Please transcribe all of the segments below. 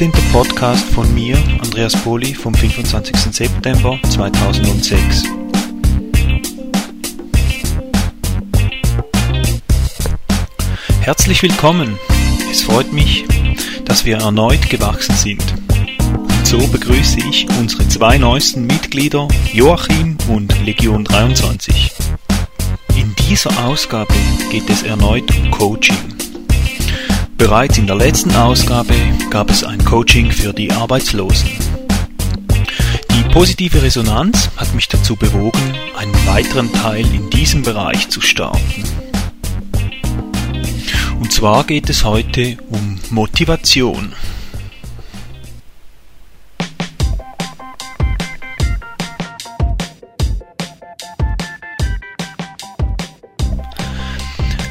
13. Podcast von mir, Andreas Poli, vom 25. September 2006. Herzlich willkommen. Es freut mich, dass wir erneut gewachsen sind. Und so begrüße ich unsere zwei neuesten Mitglieder, Joachim und Legion 23. In dieser Ausgabe geht es erneut um Coaching. Bereits in der letzten Ausgabe gab es ein Coaching für die Arbeitslosen. Die positive Resonanz hat mich dazu bewogen, einen weiteren Teil in diesem Bereich zu starten. Und zwar geht es heute um Motivation.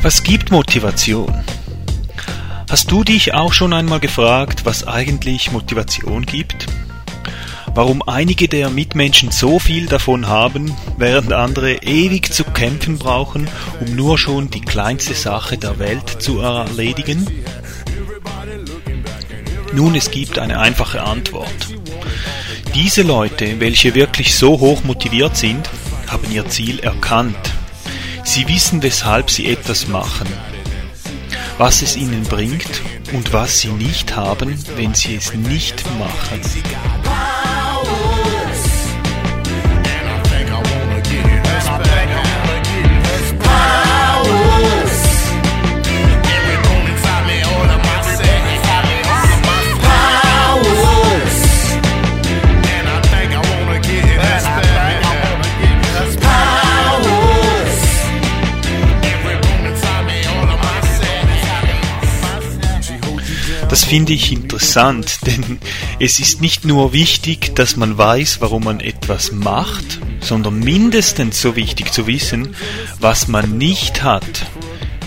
Was gibt Motivation? Hast du dich auch schon einmal gefragt, was eigentlich Motivation gibt? Warum einige der Mitmenschen so viel davon haben, während andere ewig zu kämpfen brauchen, um nur schon die kleinste Sache der Welt zu erledigen? Nun, es gibt eine einfache Antwort. Diese Leute, welche wirklich so hoch motiviert sind, haben ihr Ziel erkannt. Sie wissen, weshalb sie etwas machen was es ihnen bringt und was sie nicht haben, wenn sie es nicht machen. Finde ich interessant, denn es ist nicht nur wichtig, dass man weiß, warum man etwas macht, sondern mindestens so wichtig zu wissen, was man nicht hat,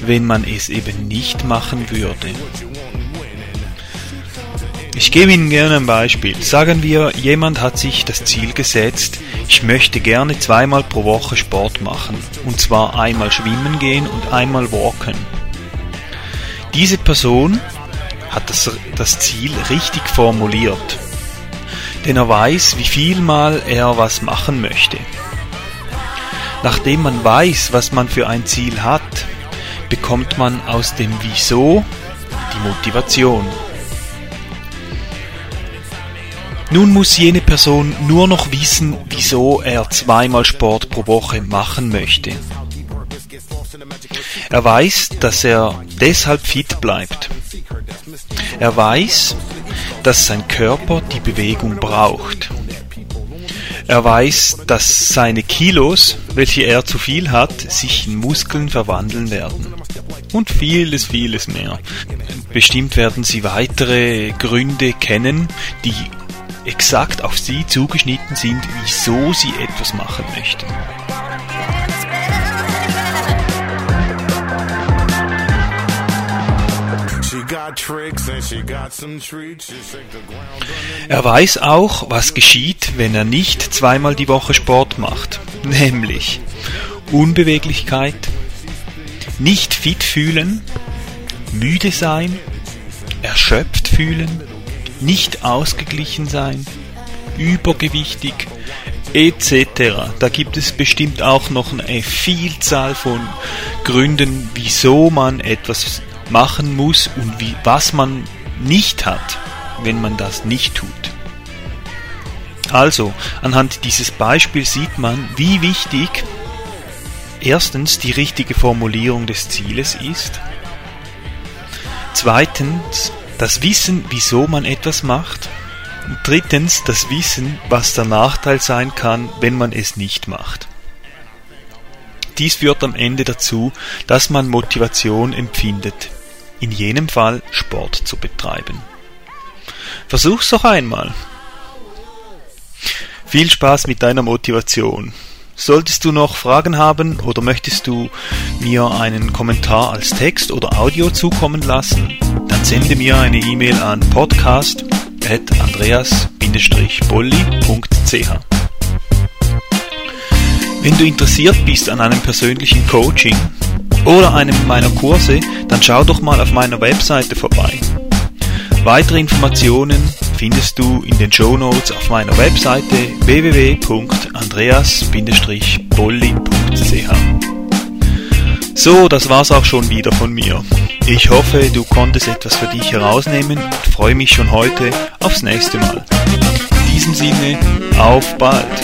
wenn man es eben nicht machen würde. Ich gebe Ihnen gerne ein Beispiel. Sagen wir, jemand hat sich das Ziel gesetzt, ich möchte gerne zweimal pro Woche Sport machen, und zwar einmal schwimmen gehen und einmal walken. Diese Person hat das, das Ziel richtig formuliert. Denn er weiß, wie viel mal er was machen möchte. Nachdem man weiß, was man für ein Ziel hat, bekommt man aus dem Wieso die Motivation. Nun muss jene Person nur noch wissen, wieso er zweimal Sport pro Woche machen möchte. Er weiß, dass er deshalb fit bleibt. Er weiß, dass sein Körper die Bewegung braucht. Er weiß, dass seine Kilos, welche er zu viel hat, sich in Muskeln verwandeln werden. Und vieles, vieles mehr. Bestimmt werden Sie weitere Gründe kennen, die exakt auf Sie zugeschnitten sind, wieso Sie etwas machen möchten. Er weiß auch, was geschieht, wenn er nicht zweimal die Woche Sport macht, nämlich Unbeweglichkeit, nicht fit fühlen, müde sein, erschöpft fühlen, nicht ausgeglichen sein, übergewichtig, etc. Da gibt es bestimmt auch noch eine Vielzahl von Gründen, wieso man etwas machen muss und wie, was man nicht hat, wenn man das nicht tut. Also, anhand dieses Beispiels sieht man, wie wichtig erstens die richtige Formulierung des Zieles ist, zweitens das Wissen, wieso man etwas macht, und drittens das Wissen, was der Nachteil sein kann, wenn man es nicht macht. Dies führt am Ende dazu, dass man Motivation empfindet, in jenem Fall Sport zu betreiben. Versuch's doch einmal. Viel Spaß mit deiner Motivation. Solltest du noch Fragen haben oder möchtest du mir einen Kommentar als Text oder Audio zukommen lassen, dann sende mir eine E-Mail an podcast.andreas-bolli.ch. Wenn du interessiert bist an einem persönlichen Coaching oder einem meiner Kurse, dann schau doch mal auf meiner Webseite vorbei. Weitere Informationen findest du in den Show auf meiner Webseite www.andreas-bolli.ch. So, das war's auch schon wieder von mir. Ich hoffe, du konntest etwas für dich herausnehmen und freue mich schon heute aufs nächste Mal. In diesem Sinne, auf bald!